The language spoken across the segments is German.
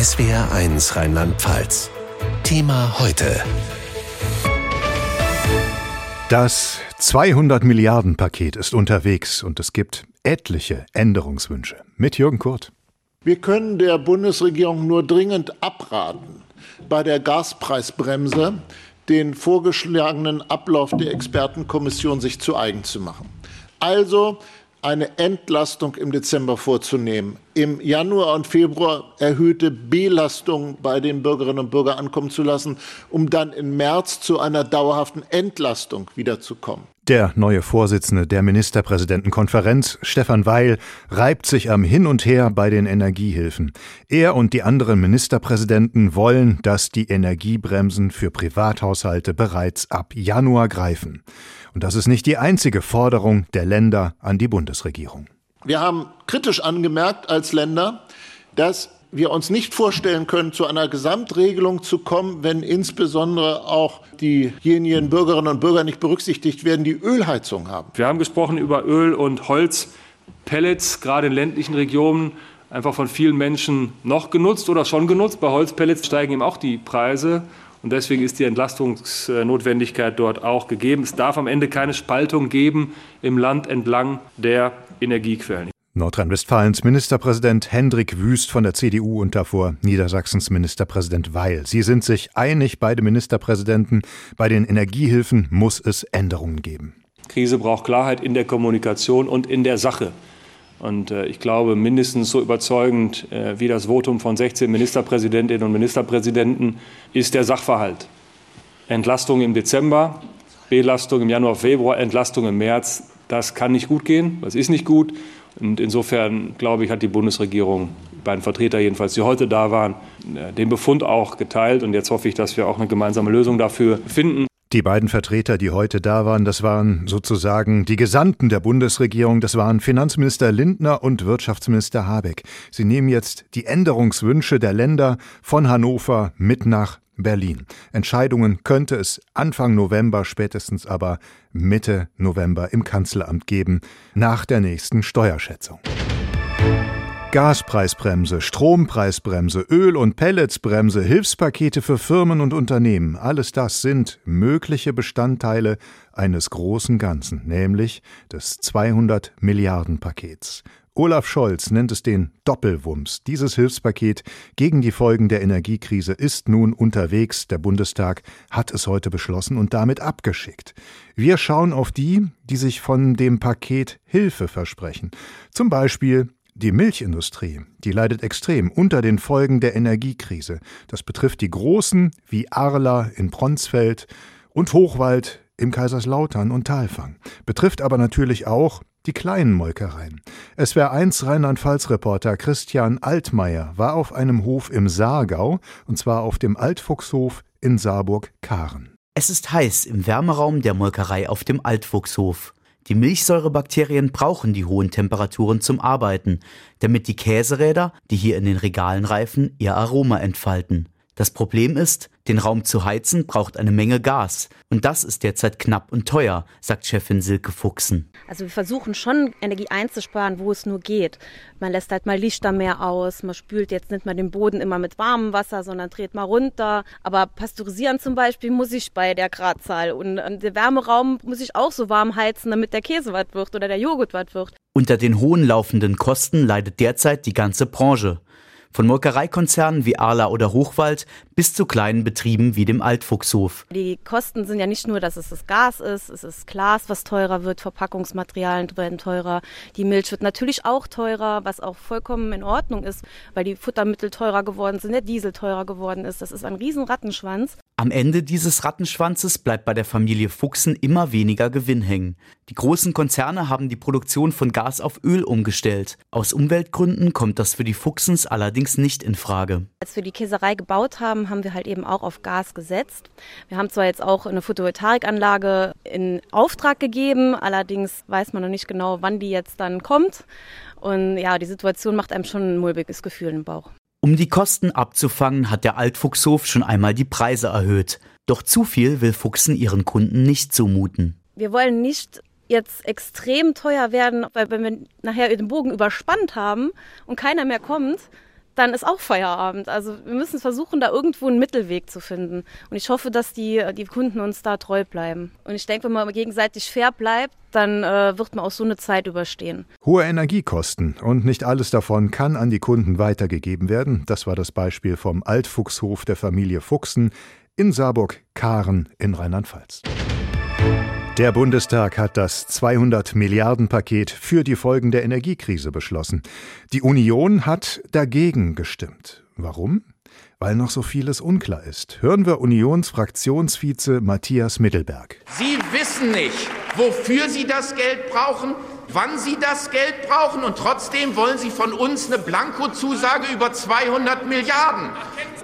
SWR1 Rheinland-Pfalz. Thema heute. Das 200 Milliarden Paket ist unterwegs und es gibt etliche Änderungswünsche. Mit Jürgen Kurt. Wir können der Bundesregierung nur dringend abraten, bei der Gaspreisbremse den vorgeschlagenen Ablauf der Expertenkommission sich zu eigen zu machen. Also eine Entlastung im Dezember vorzunehmen, im Januar und Februar erhöhte Belastung bei den Bürgerinnen und Bürgern ankommen zu lassen, um dann im März zu einer dauerhaften Entlastung wiederzukommen. Der neue Vorsitzende der Ministerpräsidentenkonferenz, Stefan Weil, reibt sich am Hin und Her bei den Energiehilfen. Er und die anderen Ministerpräsidenten wollen, dass die Energiebremsen für Privathaushalte bereits ab Januar greifen. Und das ist nicht die einzige Forderung der Länder an die Bundesregierung. Wir haben kritisch angemerkt als Länder, dass wir uns nicht vorstellen können, zu einer Gesamtregelung zu kommen, wenn insbesondere auch diejenigen Bürgerinnen und Bürger nicht berücksichtigt werden, die Ölheizung haben. Wir haben gesprochen über Öl- und Holzpellets, gerade in ländlichen Regionen einfach von vielen Menschen noch genutzt oder schon genutzt. Bei Holzpellets steigen eben auch die Preise. Und deswegen ist die Entlastungsnotwendigkeit dort auch gegeben. Es darf am Ende keine Spaltung geben im Land entlang der Energiequellen. Nordrhein-Westfalens Ministerpräsident Hendrik Wüst von der CDU und davor Niedersachsens Ministerpräsident Weil. Sie sind sich einig, beide Ministerpräsidenten. Bei den Energiehilfen muss es Änderungen geben. Krise braucht Klarheit in der Kommunikation und in der Sache. Und äh, ich glaube, mindestens so überzeugend äh, wie das Votum von 16 Ministerpräsidentinnen und Ministerpräsidenten ist der Sachverhalt. Entlastung im Dezember, Belastung im Januar, Februar, Entlastung im März. Das kann nicht gut gehen, das ist nicht gut. Und insofern, glaube ich, hat die Bundesregierung, beiden Vertreter jedenfalls, die heute da waren, äh, den Befund auch geteilt. Und jetzt hoffe ich, dass wir auch eine gemeinsame Lösung dafür finden. Die beiden Vertreter, die heute da waren, das waren sozusagen die Gesandten der Bundesregierung, das waren Finanzminister Lindner und Wirtschaftsminister Habeck. Sie nehmen jetzt die Änderungswünsche der Länder von Hannover mit nach Berlin. Entscheidungen könnte es Anfang November, spätestens aber Mitte November im Kanzleramt geben, nach der nächsten Steuerschätzung. Gaspreisbremse, Strompreisbremse, Öl- und Pelletsbremse, Hilfspakete für Firmen und Unternehmen, alles das sind mögliche Bestandteile eines großen Ganzen, nämlich des 200 Milliarden Pakets. Olaf Scholz nennt es den Doppelwumms. Dieses Hilfspaket gegen die Folgen der Energiekrise ist nun unterwegs. Der Bundestag hat es heute beschlossen und damit abgeschickt. Wir schauen auf die, die sich von dem Paket Hilfe versprechen. Zum Beispiel die Milchindustrie, die leidet extrem unter den Folgen der Energiekrise. Das betrifft die Großen wie Arla in Bronsfeld und Hochwald im Kaiserslautern und Talfang. Betrifft aber natürlich auch die kleinen Molkereien. SWR 1 Rheinland-Pfalz-Reporter Christian Altmaier war auf einem Hof im Saargau, und zwar auf dem Altfuchshof in Saarburg-Karen. Es ist heiß im Wärmeraum der Molkerei auf dem Altfuchshof. Die Milchsäurebakterien brauchen die hohen Temperaturen zum Arbeiten, damit die Käseräder, die hier in den Regalen reifen, ihr Aroma entfalten. Das Problem ist, den Raum zu heizen braucht eine Menge Gas. Und das ist derzeit knapp und teuer, sagt Chefin Silke Fuchsen. Also wir versuchen schon Energie einzusparen, wo es nur geht. Man lässt halt mal Lichter mehr aus, man spült jetzt nicht mal den Boden immer mit warmem Wasser, sondern dreht mal runter. Aber pasteurisieren zum Beispiel muss ich bei der Gradzahl. Und der Wärmeraum muss ich auch so warm heizen, damit der Käse was wird oder der Joghurt was wird. Unter den hohen laufenden Kosten leidet derzeit die ganze Branche. Von Molkereikonzernen wie Arla oder Hochwald bis zu kleinen Betrieben wie dem Altfuchshof. Die Kosten sind ja nicht nur, dass es das Gas ist, es ist Glas, was teurer wird, Verpackungsmaterialien werden teurer, die Milch wird natürlich auch teurer, was auch vollkommen in Ordnung ist, weil die Futtermittel teurer geworden sind, der Diesel teurer geworden ist. Das ist ein riesen Rattenschwanz. Am Ende dieses Rattenschwanzes bleibt bei der Familie Fuchsen immer weniger Gewinn hängen. Die großen Konzerne haben die Produktion von Gas auf Öl umgestellt. Aus Umweltgründen kommt das für die Fuchsens allerdings nicht in Frage. Als wir die Käserei gebaut haben, haben wir halt eben auch auf Gas gesetzt. Wir haben zwar jetzt auch eine Photovoltaikanlage in Auftrag gegeben, allerdings weiß man noch nicht genau, wann die jetzt dann kommt. Und ja, die Situation macht einem schon ein mulmiges Gefühl im Bauch. Um die Kosten abzufangen, hat der Altfuchshof schon einmal die Preise erhöht. Doch zu viel will Fuchsen ihren Kunden nicht zumuten. Wir wollen nicht jetzt extrem teuer werden, weil wenn wir nachher den Bogen überspannt haben und keiner mehr kommt, dann ist auch Feierabend. Also wir müssen versuchen, da irgendwo einen Mittelweg zu finden. Und ich hoffe, dass die, die Kunden uns da treu bleiben. Und ich denke, wenn man gegenseitig fair bleibt, dann äh, wird man auch so eine Zeit überstehen. Hohe Energiekosten und nicht alles davon kann an die Kunden weitergegeben werden. Das war das Beispiel vom Altfuchshof der Familie Fuchsen in Saarburg-Karen in Rheinland-Pfalz. Der Bundestag hat das 200 Milliarden Paket für die Folgen der Energiekrise beschlossen. Die Union hat dagegen gestimmt. Warum? Weil noch so vieles unklar ist. Hören wir Unionsfraktionsvize Matthias Mittelberg. Sie wissen nicht, wofür Sie das Geld brauchen, wann Sie das Geld brauchen und trotzdem wollen Sie von uns eine Blankozusage über 200 Milliarden.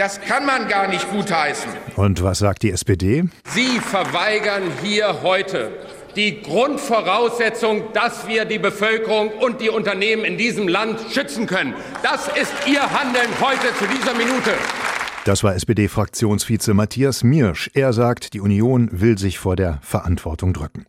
Das kann man gar nicht gutheißen. Und was sagt die SPD? Sie verweigern hier heute die Grundvoraussetzung, dass wir die Bevölkerung und die Unternehmen in diesem Land schützen können. Das ist Ihr Handeln heute zu dieser Minute. Das war SPD-Fraktionsvize Matthias Miersch. Er sagt, die Union will sich vor der Verantwortung drücken.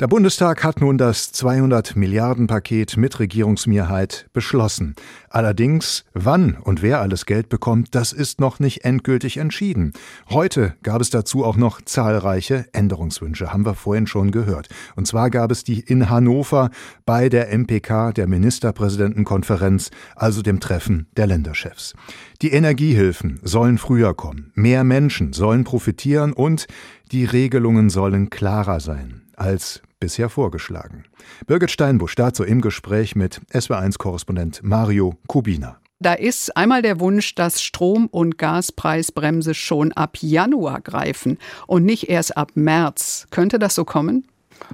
Der Bundestag hat nun das 200 Milliarden Paket mit Regierungsmehrheit beschlossen. Allerdings, wann und wer alles Geld bekommt, das ist noch nicht endgültig entschieden. Heute gab es dazu auch noch zahlreiche Änderungswünsche, haben wir vorhin schon gehört. Und zwar gab es die in Hannover bei der MPK, der Ministerpräsidentenkonferenz, also dem Treffen der Länderchefs. Die Energiehilfen sollen früher kommen, mehr Menschen sollen profitieren und die Regelungen sollen klarer sein als bisher vorgeschlagen. Birgit Steinbusch dazu im Gespräch mit SW1-Korrespondent Mario Kubina. Da ist einmal der Wunsch, dass Strom- und Gaspreisbremse schon ab Januar greifen und nicht erst ab März. Könnte das so kommen?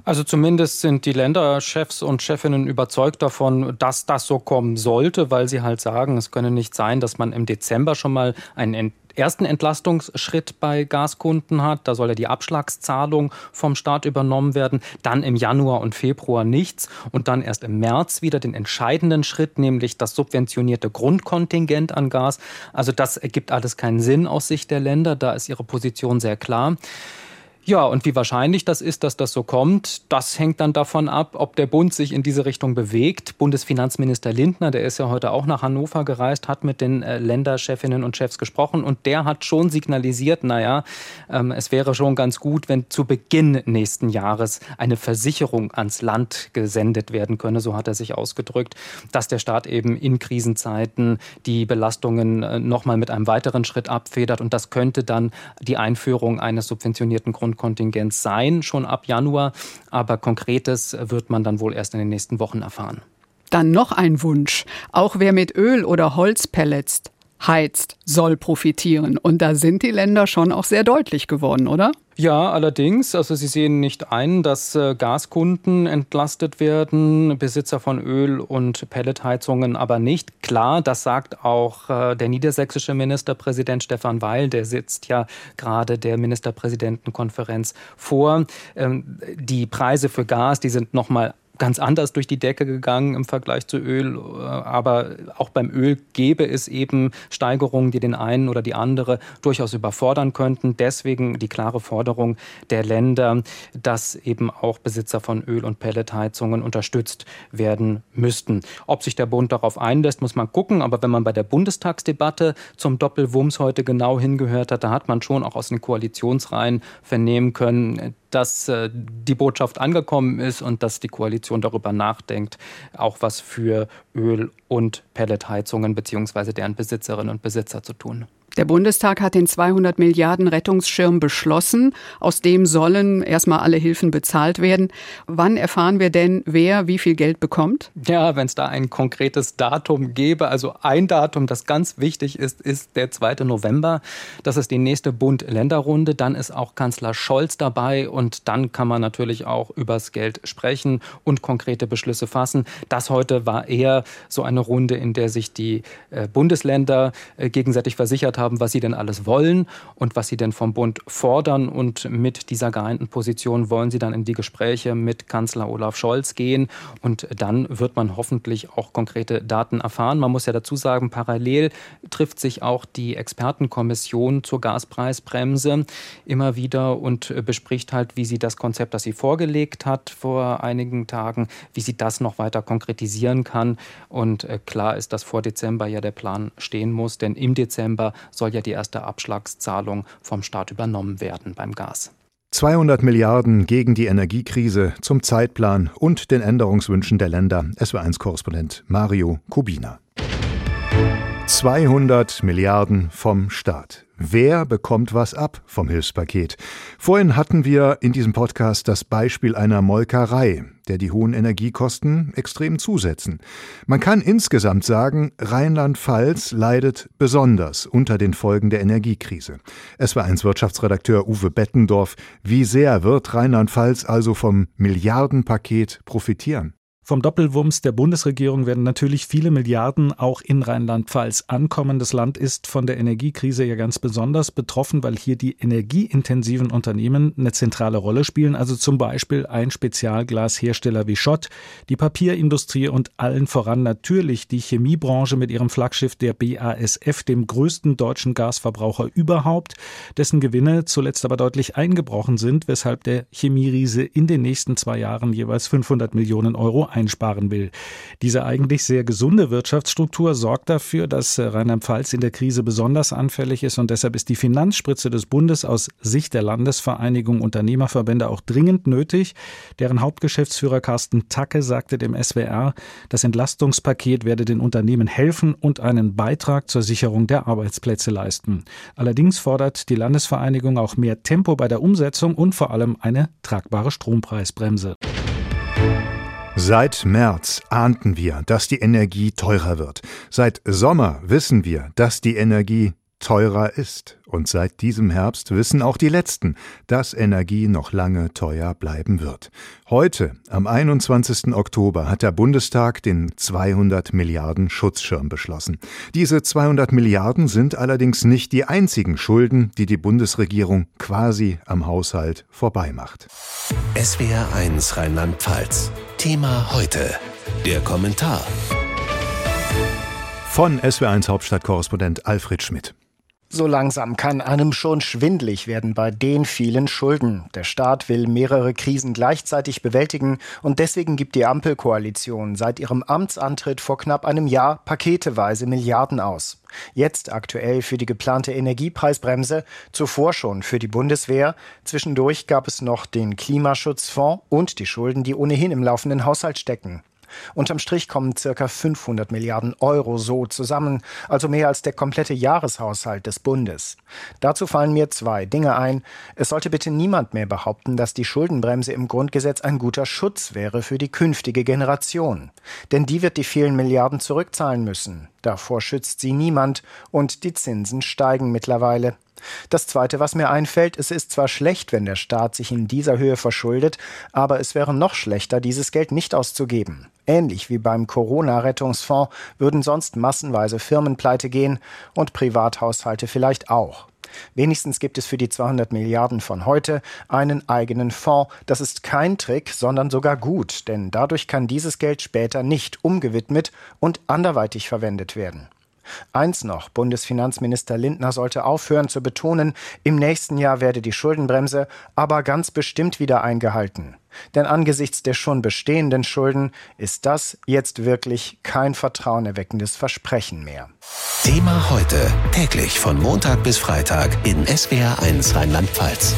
Also zumindest sind die Länderchefs und Chefinnen überzeugt davon, dass das so kommen sollte, weil sie halt sagen, es könne nicht sein, dass man im Dezember schon mal einen ersten Entlastungsschritt bei Gaskunden hat. Da soll ja die Abschlagszahlung vom Staat übernommen werden. Dann im Januar und Februar nichts. Und dann erst im März wieder den entscheidenden Schritt, nämlich das subventionierte Grundkontingent an Gas. Also das ergibt alles keinen Sinn aus Sicht der Länder. Da ist ihre Position sehr klar. Ja, und wie wahrscheinlich das ist, dass das so kommt, das hängt dann davon ab, ob der Bund sich in diese Richtung bewegt. Bundesfinanzminister Lindner, der ist ja heute auch nach Hannover gereist, hat mit den äh, Länderchefinnen und Chefs gesprochen und der hat schon signalisiert, naja, ähm, es wäre schon ganz gut, wenn zu Beginn nächsten Jahres eine Versicherung ans Land gesendet werden könne, so hat er sich ausgedrückt, dass der Staat eben in Krisenzeiten die Belastungen äh, nochmal mit einem weiteren Schritt abfedert und das könnte dann die Einführung eines subventionierten Grund Kontingents sein, schon ab Januar. Aber Konkretes wird man dann wohl erst in den nächsten Wochen erfahren. Dann noch ein Wunsch. Auch wer mit Öl oder Holzpellets heizt, soll profitieren. Und da sind die Länder schon auch sehr deutlich geworden, oder? Ja, allerdings. Also Sie sehen nicht ein, dass äh, Gaskunden entlastet werden, Besitzer von Öl- und Pelletheizungen aber nicht. Klar, das sagt auch äh, der niedersächsische Ministerpräsident Stefan Weil, der sitzt ja gerade der Ministerpräsidentenkonferenz vor. Ähm, die Preise für Gas, die sind nochmal ganz anders durch die Decke gegangen im Vergleich zu Öl. Aber auch beim Öl gäbe es eben Steigerungen, die den einen oder die andere durchaus überfordern könnten. Deswegen die klare Forderung der Länder, dass eben auch Besitzer von Öl- und Pelletheizungen unterstützt werden müssten. Ob sich der Bund darauf einlässt, muss man gucken. Aber wenn man bei der Bundestagsdebatte zum Doppelwumms heute genau hingehört hat, da hat man schon auch aus den Koalitionsreihen vernehmen können, dass äh, die Botschaft angekommen ist und dass die Koalition darüber nachdenkt, auch was für Öl- und Pelletheizungen bzw. deren Besitzerinnen und Besitzer zu tun. Der Bundestag hat den 200 Milliarden Rettungsschirm beschlossen. Aus dem sollen erstmal alle Hilfen bezahlt werden. Wann erfahren wir denn, wer wie viel Geld bekommt? Ja, wenn es da ein konkretes Datum gäbe, also ein Datum, das ganz wichtig ist, ist der 2. November. Das ist die nächste Bund-Länder-Runde. Dann ist auch Kanzler Scholz dabei und dann kann man natürlich auch übers Geld sprechen und konkrete Beschlüsse fassen. Das heute war eher so eine Runde, in der sich die äh, Bundesländer äh, gegenseitig versichert haben, haben, was sie denn alles wollen und was sie denn vom Bund fordern. Und mit dieser geeinten Position wollen sie dann in die Gespräche mit Kanzler Olaf Scholz gehen. Und dann wird man hoffentlich auch konkrete Daten erfahren. Man muss ja dazu sagen, parallel trifft sich auch die Expertenkommission zur Gaspreisbremse immer wieder und bespricht halt, wie sie das Konzept, das sie vorgelegt hat vor einigen Tagen, wie sie das noch weiter konkretisieren kann. Und äh, klar ist, dass vor Dezember ja der Plan stehen muss, denn im Dezember soll ja die erste Abschlagszahlung vom Staat übernommen werden beim Gas. 200 Milliarden gegen die Energiekrise zum Zeitplan und den Änderungswünschen der Länder. SW1-Korrespondent Mario Kubina. 200 Milliarden vom Staat. Wer bekommt was ab vom Hilfspaket? Vorhin hatten wir in diesem Podcast das Beispiel einer Molkerei, der die hohen Energiekosten extrem zusetzen. Man kann insgesamt sagen, Rheinland-Pfalz leidet besonders unter den Folgen der Energiekrise. Es war eins Wirtschaftsredakteur Uwe Bettendorf. Wie sehr wird Rheinland-Pfalz also vom Milliardenpaket profitieren? Vom Doppelwumms der Bundesregierung werden natürlich viele Milliarden auch in Rheinland-Pfalz ankommen. Das Land ist von der Energiekrise ja ganz besonders betroffen, weil hier die energieintensiven Unternehmen eine zentrale Rolle spielen. Also zum Beispiel ein Spezialglashersteller wie Schott, die Papierindustrie und allen voran natürlich die Chemiebranche mit ihrem Flaggschiff der BASF, dem größten deutschen Gasverbraucher überhaupt, dessen Gewinne zuletzt aber deutlich eingebrochen sind, weshalb der Chemieriese in den nächsten zwei Jahren jeweils 500 Millionen Euro einsparen will. Diese eigentlich sehr gesunde Wirtschaftsstruktur sorgt dafür, dass Rheinland-Pfalz in der Krise besonders anfällig ist und deshalb ist die Finanzspritze des Bundes aus Sicht der Landesvereinigung Unternehmerverbände auch dringend nötig. Deren Hauptgeschäftsführer Carsten Tacke sagte dem SWR, das Entlastungspaket werde den Unternehmen helfen und einen Beitrag zur Sicherung der Arbeitsplätze leisten. Allerdings fordert die Landesvereinigung auch mehr Tempo bei der Umsetzung und vor allem eine tragbare Strompreisbremse. Seit März ahnten wir, dass die Energie teurer wird. Seit Sommer wissen wir, dass die Energie teurer ist. Und seit diesem Herbst wissen auch die Letzten, dass Energie noch lange teuer bleiben wird. Heute, am 21. Oktober, hat der Bundestag den 200 Milliarden Schutzschirm beschlossen. Diese 200 Milliarden sind allerdings nicht die einzigen Schulden, die die Bundesregierung quasi am Haushalt vorbeimacht. SWR 1 Rheinland-Pfalz. Thema heute. Der Kommentar. Von SW1 Hauptstadtkorrespondent Alfred Schmidt. So langsam kann einem schon schwindlig werden bei den vielen Schulden. Der Staat will mehrere Krisen gleichzeitig bewältigen und deswegen gibt die Ampelkoalition seit ihrem Amtsantritt vor knapp einem Jahr paketeweise Milliarden aus. Jetzt aktuell für die geplante Energiepreisbremse, zuvor schon für die Bundeswehr. Zwischendurch gab es noch den Klimaschutzfonds und die Schulden, die ohnehin im laufenden Haushalt stecken. Unterm Strich kommen circa 500 Milliarden Euro so zusammen, also mehr als der komplette Jahreshaushalt des Bundes. Dazu fallen mir zwei Dinge ein. Es sollte bitte niemand mehr behaupten, dass die Schuldenbremse im Grundgesetz ein guter Schutz wäre für die künftige Generation. Denn die wird die vielen Milliarden zurückzahlen müssen. Davor schützt sie niemand und die Zinsen steigen mittlerweile. Das Zweite, was mir einfällt, es ist zwar schlecht, wenn der Staat sich in dieser Höhe verschuldet, aber es wäre noch schlechter, dieses Geld nicht auszugeben. Ähnlich wie beim Corona-Rettungsfonds würden sonst massenweise Firmen pleite gehen und Privathaushalte vielleicht auch. Wenigstens gibt es für die 200 Milliarden von heute einen eigenen Fonds. Das ist kein Trick, sondern sogar gut, denn dadurch kann dieses Geld später nicht umgewidmet und anderweitig verwendet werden. Eins noch, Bundesfinanzminister Lindner sollte aufhören zu betonen, im nächsten Jahr werde die Schuldenbremse aber ganz bestimmt wieder eingehalten. Denn angesichts der schon bestehenden Schulden ist das jetzt wirklich kein vertrauenerweckendes Versprechen mehr. Thema heute, täglich von Montag bis Freitag in SWR1 Rheinland-Pfalz.